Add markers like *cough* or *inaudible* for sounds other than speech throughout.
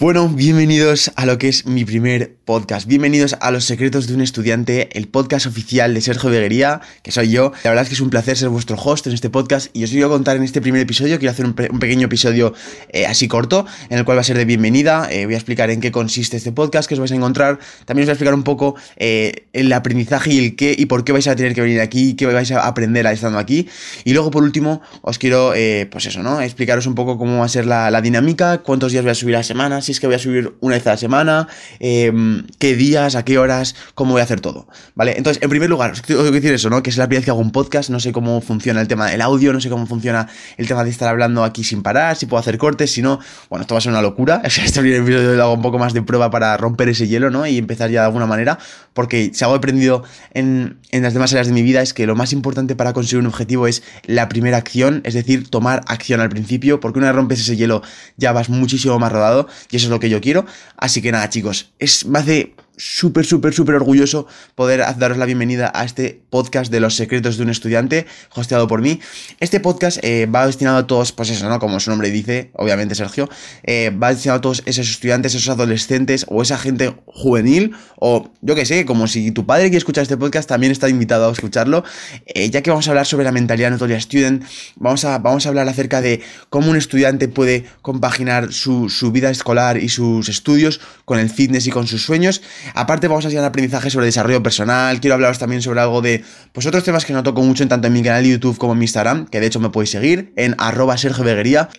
Bueno, bienvenidos a lo que es mi primer podcast. Bienvenidos a Los Secretos de un Estudiante, el podcast oficial de Sergio Beguería, que soy yo. La verdad es que es un placer ser vuestro host en este podcast y os voy a contar en este primer episodio, quiero hacer un, pequeño episodio eh, así corto, en el cual va a ser de bienvenida. Eh, voy a explicar en qué consiste este podcast, que os vais a encontrar. También os voy a explicar un poco eh, el aprendizaje y el qué y por qué vais a tener que venir aquí, qué vais a aprender estando aquí. Y luego, por último, os quiero, pues eso, ¿no? Explicaros un poco cómo va a ser la, la dinámica, cuántos días voy a subir a la semana, es que voy a subir una vez a la semana, em, qué días, a qué horas, cómo voy a hacer todo, ¿vale? Entonces, en primer lugar, os tengo que decir eso, ¿no? Que es la primera vez que hago un podcast, no sé cómo funciona el tema del audio, no sé cómo funciona el tema de estar hablando aquí sin parar, si puedo hacer cortes, si no, bueno, esto va a ser una locura. *laughs* este primer episodio lo hago un poco más de prueba para romper ese hielo, ¿no? Y empezar ya de alguna manera, porque si algo he aprendido en, en las demás áreas de mi vida es que lo más importante para conseguir un objetivo es la primera acción, es decir, tomar acción al principio, porque una vez rompes ese hielo ya vas muchísimo más rodado y eso es lo que yo quiero. Así que nada, chicos, es, me hace súper, súper, súper orgulloso poder daros la bienvenida a este podcast de los secretos de un estudiante, hosteado por mí. Este podcast eh, va destinado a todos, pues eso, ¿no? Como su nombre dice, obviamente Sergio, eh, va destinado a todos esos estudiantes, esos adolescentes o esa gente juvenil, o yo que sé, como si tu padre quiere escuchar este podcast, también está invitado a escucharlo, eh, ya que vamos a hablar sobre la mentalidad notoria student, vamos a, vamos a hablar acerca de cómo un estudiante puede compaginar su, su vida escolar y sus estudios con el fitness y con sus sueños. Aparte vamos a hacer un aprendizaje sobre desarrollo personal, quiero hablaros también sobre algo de, pues otros temas que no toco mucho en tanto en mi canal de YouTube como en mi Instagram, que de hecho me podéis seguir en arroba Sergio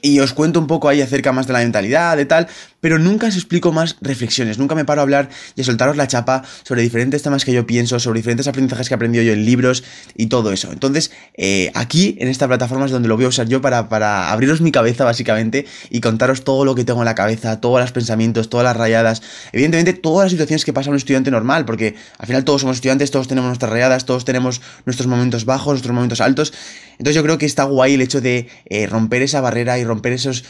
y os cuento un poco ahí acerca más de la mentalidad, de tal, pero nunca os explico más reflexiones, nunca me paro a hablar y a soltaros la chapa sobre diferentes temas que yo pienso, sobre diferentes aprendizajes que he aprendido yo en libros y todo eso. Entonces, eh, aquí en esta plataforma es donde lo voy a usar yo para, para abriros mi cabeza básicamente y contaros todo lo que tengo en la cabeza, todos los pensamientos, todas las rayadas, evidentemente todas las situaciones que pasa a un estudiante normal, porque al final todos somos estudiantes, todos tenemos nuestras rayadas, todos tenemos nuestros momentos bajos, nuestros momentos altos. Entonces yo creo que está guay el hecho de eh, romper esa barrera y romper esos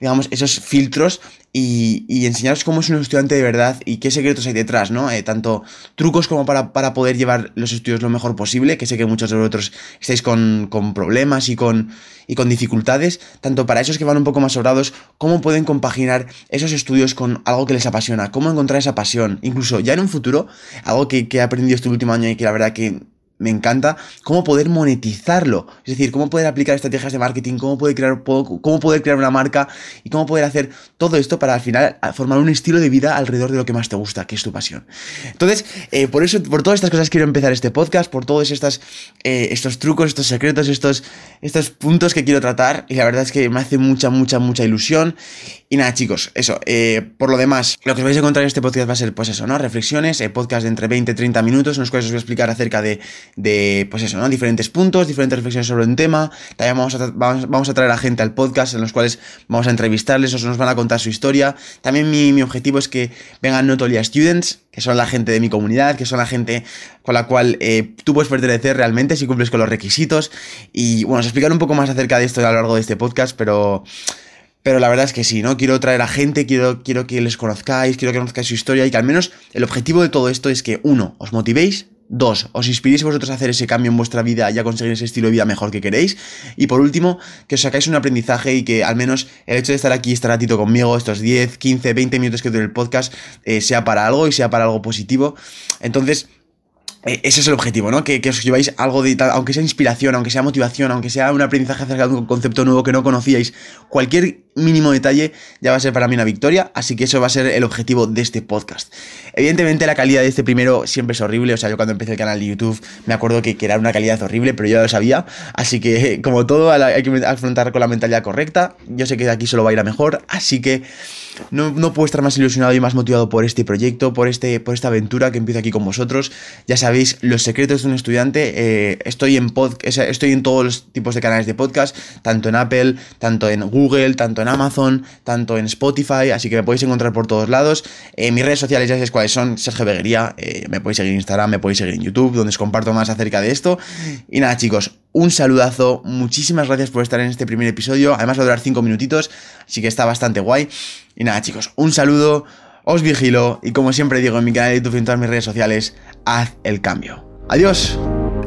digamos, esos filtros y, enseñaros cómo es un estudiante de verdad y qué secretos hay detrás, ¿no? Eh, tanto trucos como para, poder llevar los estudios lo mejor posible, que sé que muchos de vosotros estáis con, problemas y con, y con dificultades, tanto para esos que van un poco más sobrados, cómo pueden compaginar esos estudios con algo que les apasiona, cómo encontrar esa pasión, incluso ya en un futuro, algo que, que he aprendido este último año y que la verdad que me encanta cómo poder monetizarlo. Es decir, cómo poder aplicar estrategias de marketing, cómo poder crear, cómo poder crear una marca y cómo poder hacer todo esto para al final formar un estilo de vida alrededor de lo que más te gusta, que es tu pasión. Entonces, eh, por eso, por todas estas cosas quiero empezar este podcast, por todos estas, eh, estos trucos, estos secretos, estos, estos puntos que quiero tratar. Y la verdad es que me hace mucha, mucha, mucha ilusión. Y nada, chicos, eso. Eh, por lo demás, lo que os vais a encontrar en este podcast va a ser, pues eso, ¿no? Reflexiones, podcast de entre 20 y 30 minutos, en los cuales os voy a explicar acerca de de, pues eso, ¿no? Diferentes puntos, diferentes reflexiones sobre un tema. También vamos a, vamos, a traer a gente al podcast en los cuales vamos a entrevistarles o nos van a contar su historia. También mi, objetivo es que vengan Notolia Students, que son la gente de mi comunidad, que son la gente con la cual eh, tú puedes pertenecer realmente si cumples con los requisitos. Y bueno, os explicar un poco más acerca de esto a lo largo de este podcast, pero... Pero la verdad es que sí, ¿no? Quiero traer a gente, quiero, quiero que les conozcáis, quiero que conozcáis su historia y que al menos el objetivo de todo esto es que, uno, os motivéis, Dos, os inspiréis vosotros a hacer ese cambio en vuestra vida y a conseguir ese estilo de vida mejor que queréis. Y por último, que os sacáis un aprendizaje y que al menos el hecho de estar aquí, estar ratito conmigo, estos 10, 15, 20 minutos que dure el podcast, eh, sea para algo y sea para algo positivo. Entonces, eh, ese es el objetivo, ¿no? Que, os lleváis algo de aunque sea inspiración, aunque sea motivación, aunque sea un aprendizaje acerca de un concepto nuevo que no conocíais, cualquier mínimo detalle ya va a ser para mí una victoria, así que eso va a ser el objetivo de este podcast. Evidentemente la calidad de este primero siempre es horrible, o sea, yo cuando empecé el canal de YouTube me acuerdo que, era una calidad horrible, pero ya lo sabía, así que *laughs* como todo hay que afrontar con la mentalidad correcta, yo sé que de aquí solo va a ir a mejor, así que no, puedo estar más ilusionado y más motivado por este proyecto, por, este, por esta aventura que empieza aquí con vosotros. Ya sabéis, los secretos de un estudiante. Eh, estoy, en pod, estoy en todos los tipos de canales de podcast, tanto en Apple, tanto en Google, tanto en Amazon, tanto en Spotify, así que me podéis encontrar por todos lados. En mis redes sociales ya sabéis cuáles son, Sergio Beguería, eh, me podéis seguir en Instagram, me podéis seguir en YouTube, donde os comparto más acerca de esto. Y nada chicos, un saludazo, muchísimas gracias por estar en este primer episodio, además va a durar 5 minutitos, así que está bastante guay. Y nada chicos, un saludo, os vigilo y como siempre digo en mi canal de YouTube y en todas mis redes sociales, haz el cambio. Adiós.